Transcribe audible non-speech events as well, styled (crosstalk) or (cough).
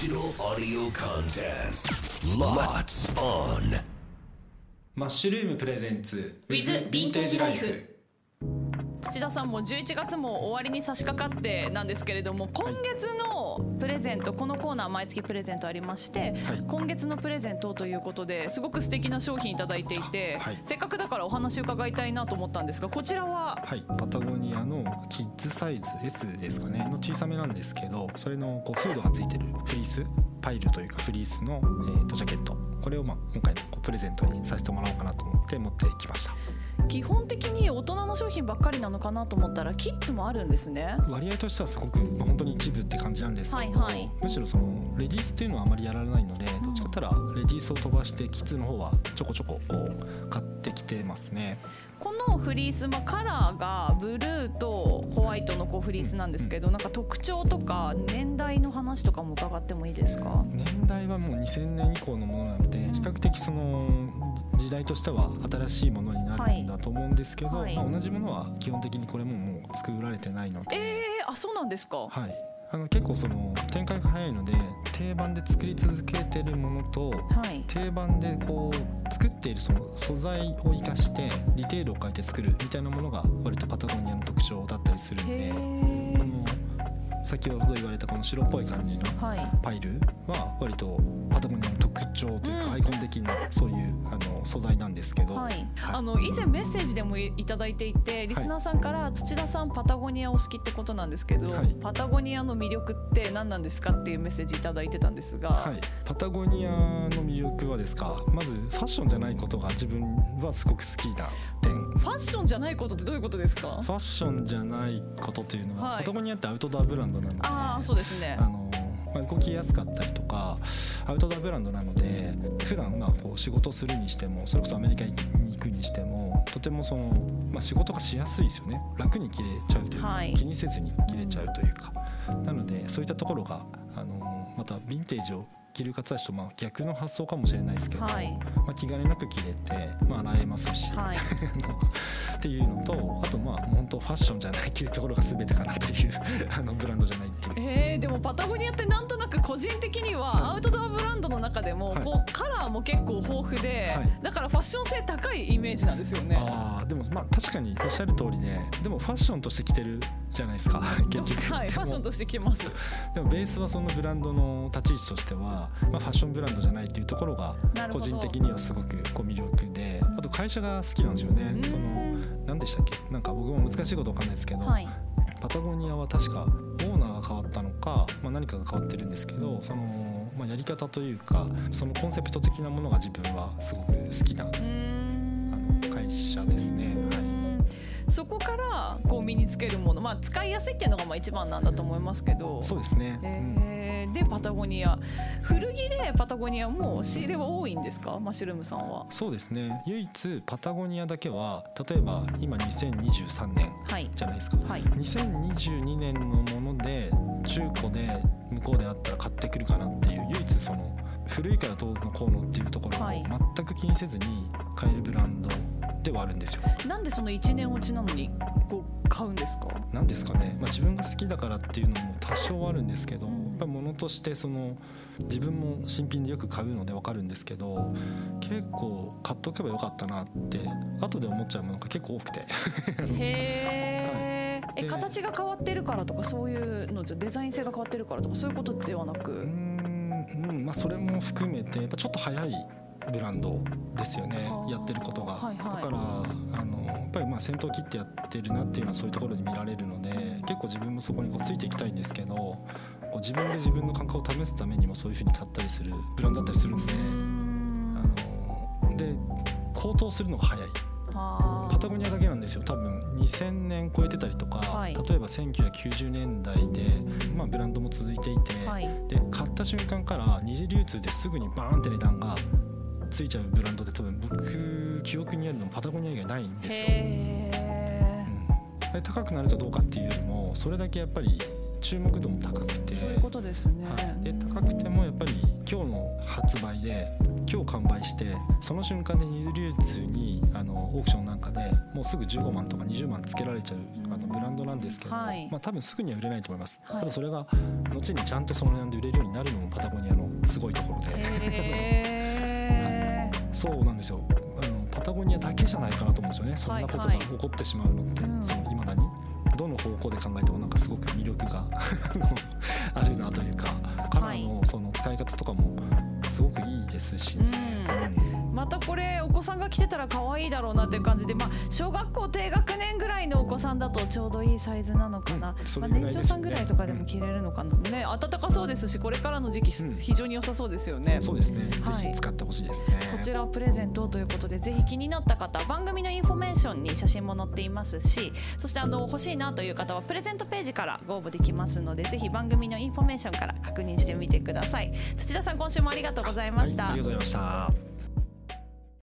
Digital audio contest. Lots on. マッシュルームプレゼンツ With ヴィンテージライフ土田さんも11月も終わりに差し掛かってなんですけれども今月のプレゼントこのコーナー毎月プレゼントありまして、はい。今月のプレゼントということですごく素敵な商品いただいていて、はい。せっかくだからお話伺いたいなと思ったんですがこちらは？はい。パタゴニアのキッズサイズ S ですかね。の小さめなんですけどそれのこうフードがついてるフリースパイルというかフリースの、えー、とジャケット。これをまあ今回のプレゼントにさせてもらおうかなと思って持ってきました。基本的に大人の商品ばっかりなのかなと思ったらキッズもあるんですね。割合としてはすごく、まあ、本当に一部って感じなんですけど、はいはい。むしろそのレディースっていうのはあまりやらないのでどっちかったらレディースを飛ばしてキッズの方はちょこちょここう買ってきてますね。このフリース、まあ、カラーがブルーとイトのこうフリースなんですけど、なんか特徴とか年代の話とかも伺ってもいいですか？年代はもう2000年以降のものなので比較的その時代としては新しいものになるんだと思うんですけど、はい。まあ、同じものは基本的にこれももう作られてないので、えー、あそうなんですか、はい、あの結構その展開が早いので定番で作り続けてるものとはい。定番でこう作っているその素材を生かしてディテールを変えて作るみたいなものが割とパタゴニアの特徴だったりするんへで先ほど言われたこの白っぽい感じのはい。パイルは割とパタゴニアの特徴といううん。かアイコン的なそういうあの素材なんですけど、はい、はい。あの以前メッセージでもいただいていてリスナーさんから土田さんパタゴニアお好きってことなんですけど、はい。パタゴニアの魅力って何なんですかっていうメッセージいただいてたんですが、はい、パタゴニアの魅力はですかまずファッションじゃないことが自分はすごく好きな点ファッションじゃないことってどういうことですか？ファッションじゃないことというのは、はい。パタゴニアってアウトドアブランドなのでああそうですね。あのまあ、動きやすかったりとかアウトドアブランドなので普段まあこう仕事するにしてもそれこそアメリカに行くにしてもとてもその、まあ、仕事がしやすいですよね。楽に着れちゃうというか、はい。気にせずに着れちゃうというか。なのでそういったところがあのまたヴィンテージを着る方たちとまあ逆の発想かもしれないですけど、はい。まあ、気兼ねなく着れて、まあ、洗えますし、はい (laughs) っていうのとあとまあ本当ファッションじゃないっていうところが全てかなという (laughs) あのブランドじゃないっていう。えー、でもパタゴニアってなんとなく個人的にはアウトドアブランドの中でもはい。こうカラーも結構豊富で、はい。だからファッション性高いイメージなんですよね。あーでもまあ確かにおっしゃる通りででもファッションとして着てるじゃないですか (laughs) 結局。はい、ファッションとして着ます。でもベースはそのブランドの立ち位置としては、まあ、ファッションブランドじゃないっていうところが個人的にはすごくこう魅力であと会社が好きなんですよね。うん。その何でしたっけ？なんか僕も難しいことわかんないですけど、はい、パタゴニアは確かオーナーが変わったのか、まあ、何かが変わってるんですけどその、まあ、やり方というかそのコンセプト的なものが自分はすごく好きなそこからこう身につけるもの、まあ、使いやすいっていうのがまあ一番なんだと思いますけど。そうですね、うんえーでパタゴニア古着でパタゴニアも仕入れは多いんですか？マッシュルームさんは。そうですね。唯一パタゴニアだけは例えば今2023年はい。じゃないですか、はい。2022年のもので中古で向こうであったら買ってくるかなっていう唯一その古いからどうのこうのっていうところをはい。全く気にせずに買えるブランドではあるんですよ。なんでその1年落ちなのにこう買うんですか？なんですかね、まあ、自分が好きだからっていうのも多少あるんですけど、うん。やっぱり物としてその自分も新品でよく買うので分かるんですけど結構買っとけばよかったなって後で思っちゃうものが結構多くて。へー。(laughs) えで形が変わってるからとかそういうのじゃデザイン性が変わってるからとかそういうことではなく？ん、うんまあ、それも含めてやっぱちょっと早いブランドですよね。はあ。やってることが、はいはい。だからあのやっぱりまあ先頭切ってやってるなっていうのはそういうところに見られるので結構自分もそこにこうついていきたいんですけどこう自分で自分の感覚を試すためにもそういうふうに買ったりするブランドだったりするんであので高騰するのが早い。はあパタゴニアだけなんですよ。多分2000年超えてたりとか、はい。例えば1990年代で、まあ、ブランドも続いていて、はい。で買った瞬間から二次流通ですぐにバーンって値段がついちゃうブランドで多分僕記憶にあるのもパタゴニア以外ないんですよ。へうん。で高くなるかどうかっていうよりもそれだけやっぱり注目度も高くて。ーそういうことですね、はい、で高くてもやっぱり今日の発売で今日完売してその瞬間で二次流通にあのオークションなんかでもうすぐ15万とか20万つけられちゃうあのブランドなんですけど、はい。まあ多分すぐには売れないと思います、はい。ただそれが後にちゃんとその値段で売れるようになるのもパタゴニアのすごいところで、(laughs) そうなんですよ。あのパタゴニアだけじゃないかなと思うんですよね。そんなことがはい。起こってしまうのって、うん。その未だに。どの方向で考えてもなんかすごく魅力が (laughs) あるなというかカラーのその使い方とかもすごくいいですし、うんうん。またこれお子さんが着てたら可愛いだろうなっていう感じで、まあ、小学校低学年ぐらいのお子さんだとちょうどいいサイズなのかな、うんそまあ、年長さんぐらいとかでも着れるのかな、ね暖かそうですしこれからの時期うん非常に良さそうですよね。そうですね、はい。ぜひ使ってほしいですね。こちらをプレゼントということでぜひ気になった方番組のインフォメーションに写真も載っていますしそしてあの欲しいなという方はプレゼントページからご応募できますのでぜひ番組のインフォメーションから確認してみてください。土田さん今週もありがとうとうございました、ありがとうございました。